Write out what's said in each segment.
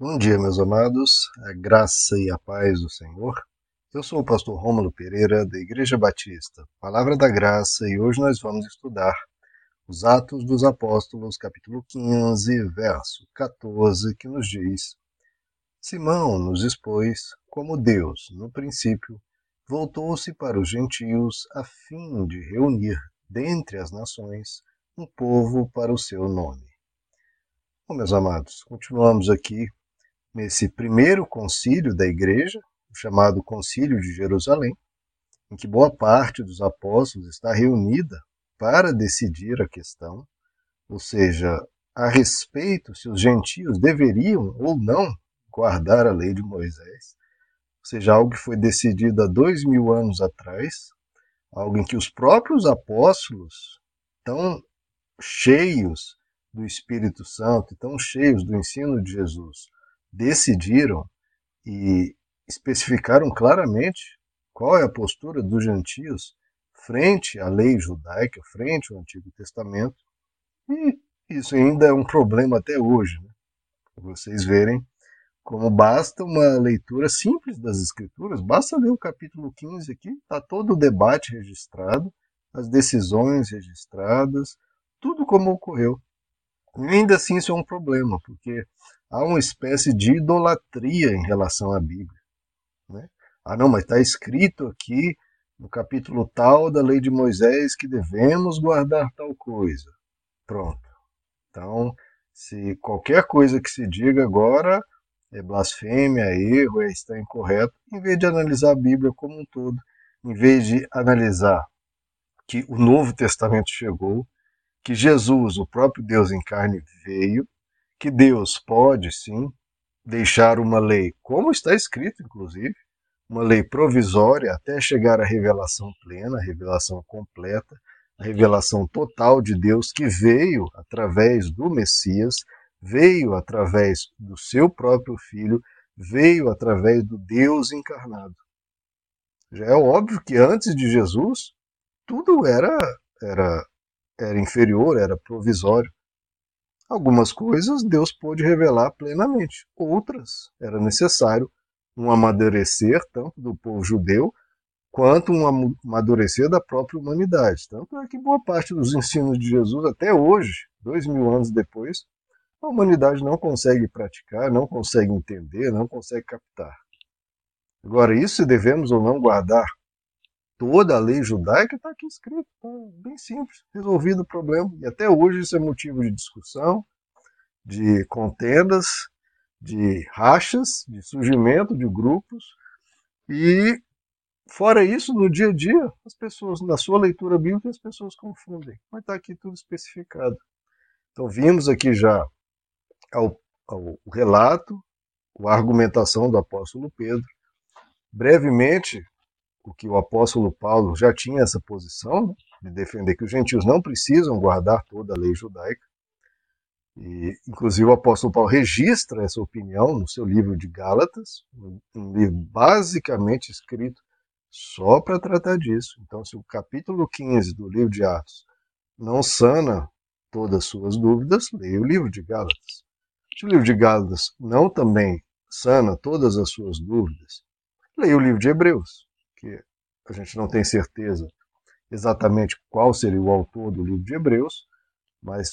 Bom dia, meus amados, a graça e a paz do Senhor. Eu sou o pastor Rômulo Pereira, da Igreja Batista, Palavra da Graça, e hoje nós vamos estudar os Atos dos Apóstolos, capítulo 15, verso 14, que nos diz: Simão nos expôs como Deus, no princípio, voltou-se para os gentios a fim de reunir dentre as nações um povo para o seu nome. Bom, meus amados, continuamos aqui nesse primeiro concílio da igreja, chamado Concílio de Jerusalém, em que boa parte dos apóstolos está reunida para decidir a questão, ou seja, a respeito se os gentios deveriam ou não guardar a lei de Moisés, ou seja, algo que foi decidido há dois mil anos atrás, algo em que os próprios apóstolos, tão cheios do Espírito Santo, tão cheios do ensino de Jesus, decidiram e especificaram claramente qual é a postura dos gentios frente à lei judaica, frente ao Antigo Testamento. E isso ainda é um problema até hoje, né? vocês verem como basta uma leitura simples das Escrituras, basta ler o capítulo 15 aqui, está todo o debate registrado, as decisões registradas, tudo como ocorreu. E ainda assim isso é um problema, porque há uma espécie de idolatria em relação à Bíblia. Né? Ah, não, mas está escrito aqui no capítulo tal da lei de Moisés que devemos guardar tal coisa. Pronto. Então, se qualquer coisa que se diga agora é blasfêmia, é erro, é está incorreto, em vez de analisar a Bíblia como um todo, em vez de analisar que o Novo Testamento chegou, que Jesus, o próprio Deus em carne, veio, que Deus pode sim deixar uma lei, como está escrito, inclusive, uma lei provisória até chegar à revelação plena, a revelação completa, a revelação total de Deus que veio através do Messias, veio através do seu próprio Filho, veio através do Deus encarnado. Já é óbvio que antes de Jesus, tudo era, era, era inferior, era provisório. Algumas coisas Deus pôde revelar plenamente, outras era necessário um amadurecer tanto do povo judeu quanto um amadurecer da própria humanidade. Tanto é que boa parte dos ensinos de Jesus, até hoje, dois mil anos depois, a humanidade não consegue praticar, não consegue entender, não consegue captar. Agora, isso se devemos ou não guardar toda a lei judaica, está aqui escrito, tá bem simples, resolvido o problema. E até hoje isso é motivo de discussão, de contendas, de rachas, de surgimento de grupos. E, fora isso, no dia a dia, as pessoas, na sua leitura bíblica, as pessoas confundem. Mas está aqui tudo especificado. Então, vimos aqui já ao, ao relato, a argumentação do apóstolo Pedro. Brevemente, o que o apóstolo Paulo já tinha essa posição, né, de defender que os gentios não precisam guardar toda a lei judaica. E, inclusive, o apóstolo Paulo registra essa opinião no seu livro de Gálatas, um livro basicamente escrito só para tratar disso. Então, se o capítulo 15 do livro de Atos não sana todas as suas dúvidas, leia o livro de Gálatas. Se o livro de Gálatas não também sana todas as suas dúvidas, leia o livro de Hebreus, que a gente não tem certeza exatamente qual seria o autor do livro de Hebreus, mas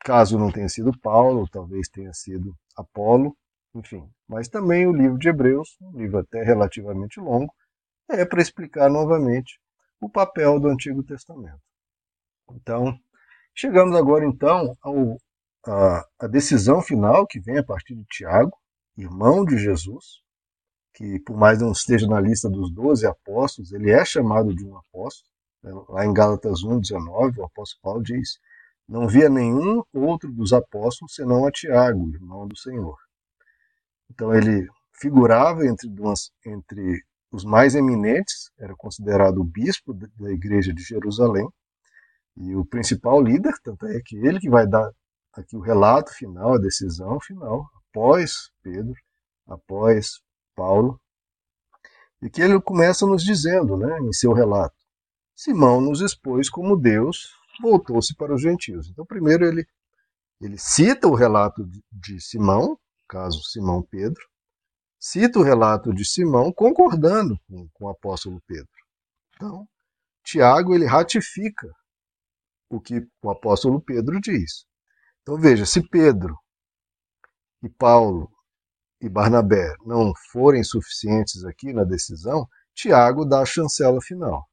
caso não tenha sido Paulo, talvez tenha sido Apolo, enfim. Mas também o livro de Hebreus, um livro até relativamente longo, é para explicar novamente o papel do Antigo Testamento. Então, chegamos agora então ao a, a decisão final que vem a partir de Tiago, irmão de Jesus, que por mais não esteja na lista dos doze apóstolos, ele é chamado de um apóstolo. Né? Lá em Gálatas 1,19, o apóstolo Paulo diz: Não via nenhum outro dos apóstolos senão a Tiago, irmão do Senhor. Então ele figurava entre, duas, entre os mais eminentes, era considerado o bispo da igreja de Jerusalém, e o principal líder, tanto é que ele que vai dar aqui o relato final, a decisão final, após Pedro, após Paulo, e que ele começa nos dizendo, né, em seu relato, Simão nos expôs como Deus voltou-se para os gentios. Então, primeiro ele, ele cita o relato de, Simão, caso Simão Pedro, cita o relato de Simão concordando com, com o apóstolo Pedro. Então, Tiago ele ratifica o que o apóstolo Pedro diz. Então veja, se Pedro e Paulo e Barnabé não forem suficientes aqui na decisão, Tiago dá a chancela final.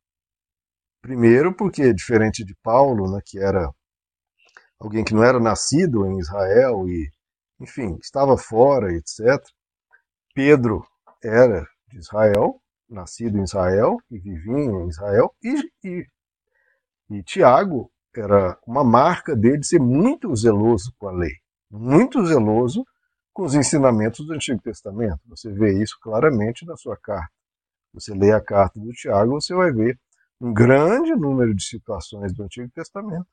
Primeiro, porque diferente de Paulo, né, que era alguém que não era nascido em Israel e, enfim, estava fora, etc. Pedro era de Israel, nascido em Israel e vivia em Israel, e, e, e Tiago era uma marca dele de ser muito zeloso com a lei, muito zeloso com os ensinamentos do Antigo Testamento. Você vê isso claramente na sua carta. Você lê a carta do Tiago, você vai ver um grande número de situações do Antigo Testamento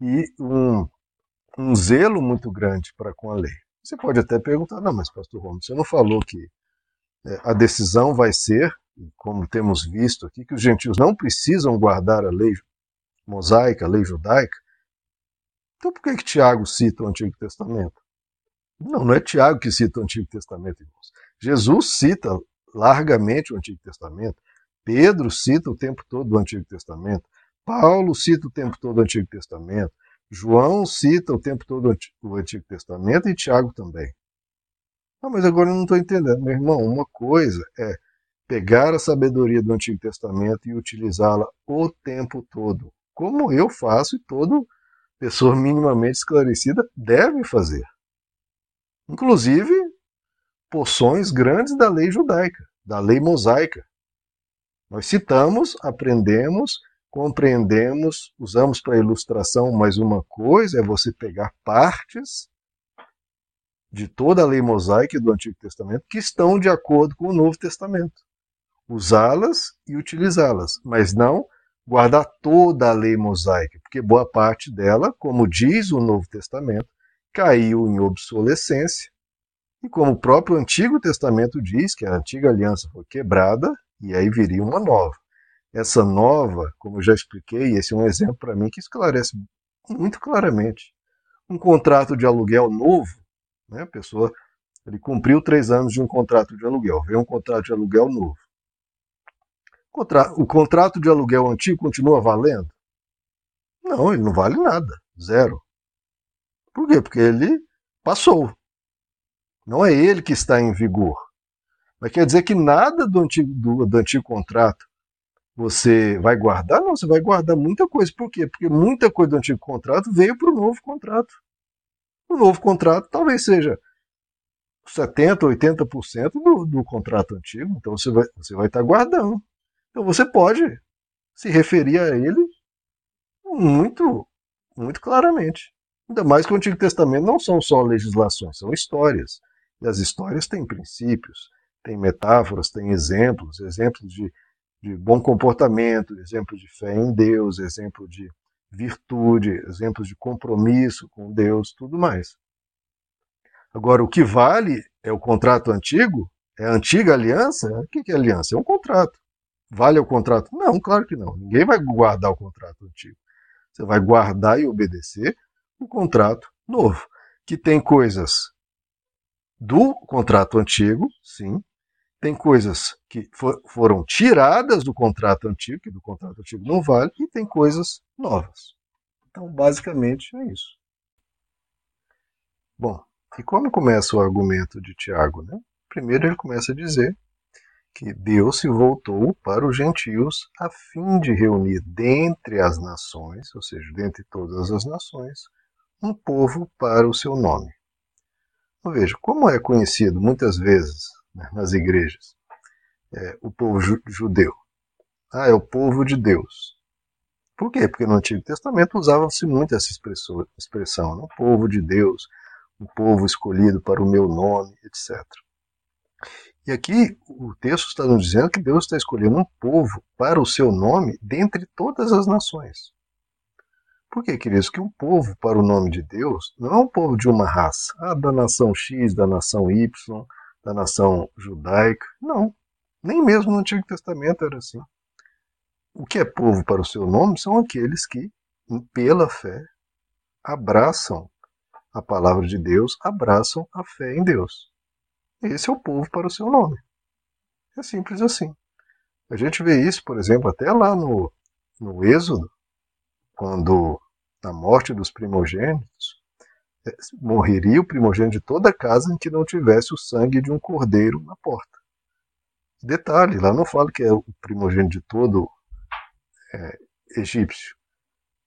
e um, um zelo muito grande para com a lei. Você pode até perguntar, não, mas pastor Romo, você não falou que é, a decisão vai ser, como temos visto aqui, que os gentios não precisam guardar a lei mosaica, a lei judaica. Então por que, que Tiago cita o Antigo Testamento? Não, não é Tiago que cita o Antigo Testamento, irmãos. Jesus cita largamente o Antigo Testamento. Pedro cita o tempo todo o Antigo Testamento. Paulo cita o tempo todo o Antigo Testamento. João cita o tempo todo o Antigo Testamento e Tiago também. Ah, mas agora eu não estou entendendo. Meu irmão, uma coisa é pegar a sabedoria do Antigo Testamento e utilizá-la o tempo todo, como eu faço e toda pessoa minimamente esclarecida deve fazer. Inclusive, porções grandes da lei judaica, da lei mosaica. Nós citamos, aprendemos, compreendemos, usamos para ilustração, mas uma coisa é você pegar partes de toda a lei mosaica do Antigo Testamento que estão de acordo com o Novo Testamento. Usá-las e utilizá-las, mas não guardar toda a lei mosaica, porque boa parte dela, como diz o Novo Testamento, caiu em obsolescência. E como o próprio Antigo Testamento diz que a antiga aliança foi quebrada e aí viria uma nova. Essa nova, como eu já expliquei, esse é um exemplo para mim que esclarece muito claramente. Um contrato de aluguel novo, né, a pessoa ele cumpriu três anos de um contrato de aluguel, veio um contrato de aluguel novo. O contrato de aluguel antigo continua valendo? Não, ele não vale nada, zero. Por quê? Porque ele passou. Não é ele que está em vigor. Mas quer dizer que nada do antigo, do, do antigo contrato você vai guardar? Não, você vai guardar muita coisa. Por quê? Porque muita coisa do antigo contrato veio para o novo contrato. O novo contrato talvez seja 70%, 80% do, do contrato antigo. Então você vai, você vai estar guardando. Então você pode se referir a ele muito, muito claramente. Ainda mais que o Antigo Testamento não são só legislações, são histórias. E as histórias têm princípios, têm metáforas, têm exemplos, exemplos de, de bom comportamento, exemplos de fé em Deus, exemplo de virtude, exemplos de compromisso com Deus, tudo mais. Agora, o que vale é o contrato antigo? É a antiga aliança? O que é aliança? É um contrato. Vale o contrato? Não, claro que não. Ninguém vai guardar o contrato antigo. Você vai guardar e obedecer o contrato novo, que tem coisas do contrato antigo, sim, tem coisas que for, foram tiradas do contrato antigo, que do contrato antigo não vale, e tem coisas novas. Então, basicamente, é isso. Bom, e como começa o argumento de Tiago? Né? Primeiro, ele começa a dizer que Deus se voltou para os gentios a fim de reunir dentre as nações, ou seja, dentre todas as nações, um povo para o seu nome. Então, veja, como é conhecido muitas vezes né, nas igrejas é, o povo judeu? Ah, é o povo de Deus. Por quê? Porque no Antigo Testamento usava-se muito essa expressão, né? o povo de Deus, o povo escolhido para o meu nome, etc. E aqui o texto está nos dizendo que Deus está escolhendo um povo para o seu nome dentre todas as nações. Por que, queridos? Que o povo, para o nome de Deus, não é um povo de uma raça, ah, da nação X, da nação Y, da nação judaica. Não. Nem mesmo no Antigo Testamento era assim. O que é povo para o seu nome são aqueles que, pela fé, abraçam a palavra de Deus, abraçam a fé em Deus. Esse é o povo para o seu nome. É simples assim. A gente vê isso, por exemplo, até lá no, no Êxodo, quando na morte dos primogênitos, é, morreria o primogênito de toda a casa em que não tivesse o sangue de um cordeiro na porta. Detalhe, lá não fala que é o primogênito de todo é, egípcio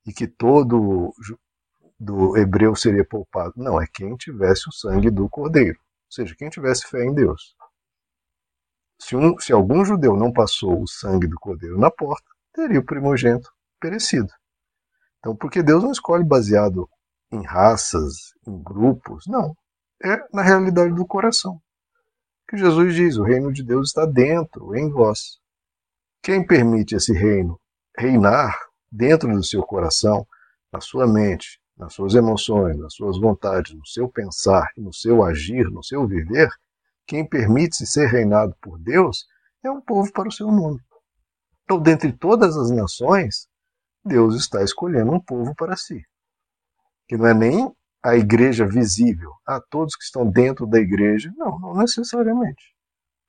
e que todo do hebreu seria poupado. Não, é quem tivesse o sangue do cordeiro, ou seja, quem tivesse fé em Deus. Se, um, se algum judeu não passou o sangue do cordeiro na porta, teria o primogênito perecido. Então, porque Deus não escolhe baseado em raças, em grupos, não. É na realidade do coração. Que Jesus diz: o reino de Deus está dentro, em vós. Quem permite esse reino reinar dentro do seu coração, na sua mente, nas suas emoções, nas suas vontades, no seu pensar, no seu agir, no seu viver, quem permite-se ser reinado por Deus é um povo para o seu nome. Então, dentre todas as nações, Deus está escolhendo um povo para si. Que não é nem a igreja visível, a todos que estão dentro da igreja, não, não necessariamente.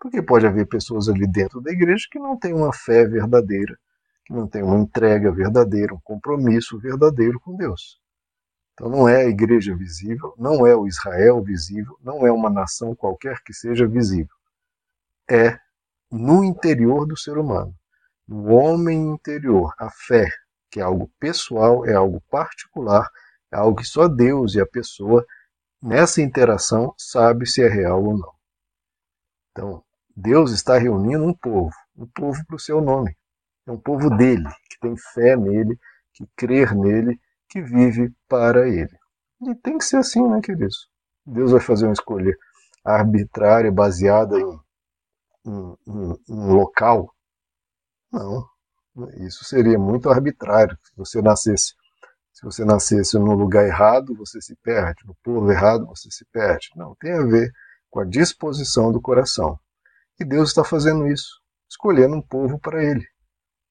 Porque pode haver pessoas ali dentro da igreja que não têm uma fé verdadeira, que não têm uma entrega verdadeira, um compromisso verdadeiro com Deus. Então não é a igreja visível, não é o Israel visível, não é uma nação qualquer que seja visível. É no interior do ser humano, no homem interior, a fé, que é algo pessoal, é algo particular, é algo que só Deus e a pessoa, nessa interação, sabe se é real ou não. Então, Deus está reunindo um povo, um povo para o seu nome. É um povo dele, que tem fé nele, que crer nele, que vive para ele. E tem que ser assim, né, queridos? Deus vai fazer uma escolha arbitrária, baseada em, em local? Não. Isso seria muito arbitrário. Se você nascesse, se você nascesse no lugar errado, você se perde. No povo errado, você se perde. Não, tem a ver com a disposição do coração. E Deus está fazendo isso, escolhendo um povo para Ele,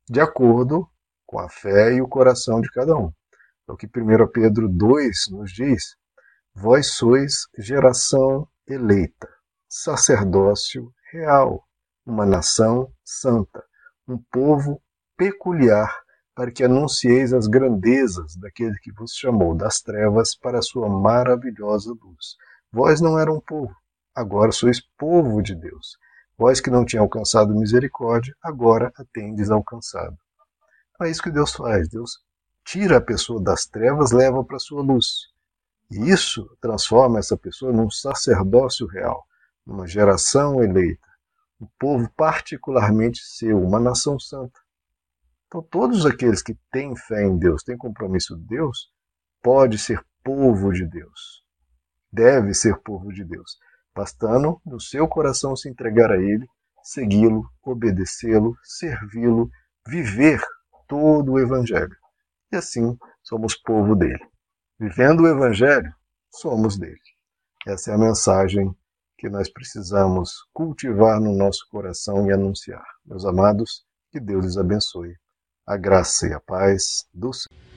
de acordo com a fé e o coração de cada um. É o que 1 Pedro 2 nos diz: Vós sois geração eleita, sacerdócio real, uma nação santa, um povo peculiar, para que anuncieis as grandezas daquele que vos chamou das trevas para a sua maravilhosa luz. Vós não eram povo, agora sois povo de Deus. Vós que não tinham alcançado misericórdia, agora a tendes alcançado. Então é isso que Deus faz. Deus tira a pessoa das trevas, leva para a sua luz. E isso transforma essa pessoa num sacerdócio real, numa geração eleita, um povo particularmente seu, uma nação santa. Então, todos aqueles que têm fé em Deus, têm compromisso de Deus, pode ser povo de Deus. Deve ser povo de Deus, bastando no seu coração se entregar a Ele, segui-lo, obedecê-lo, servi-lo, viver todo o Evangelho e assim somos povo dele. Vivendo o Evangelho, somos dele. Essa é a mensagem que nós precisamos cultivar no nosso coração e anunciar. Meus amados, que Deus lhes abençoe. A graça e a paz do Senhor.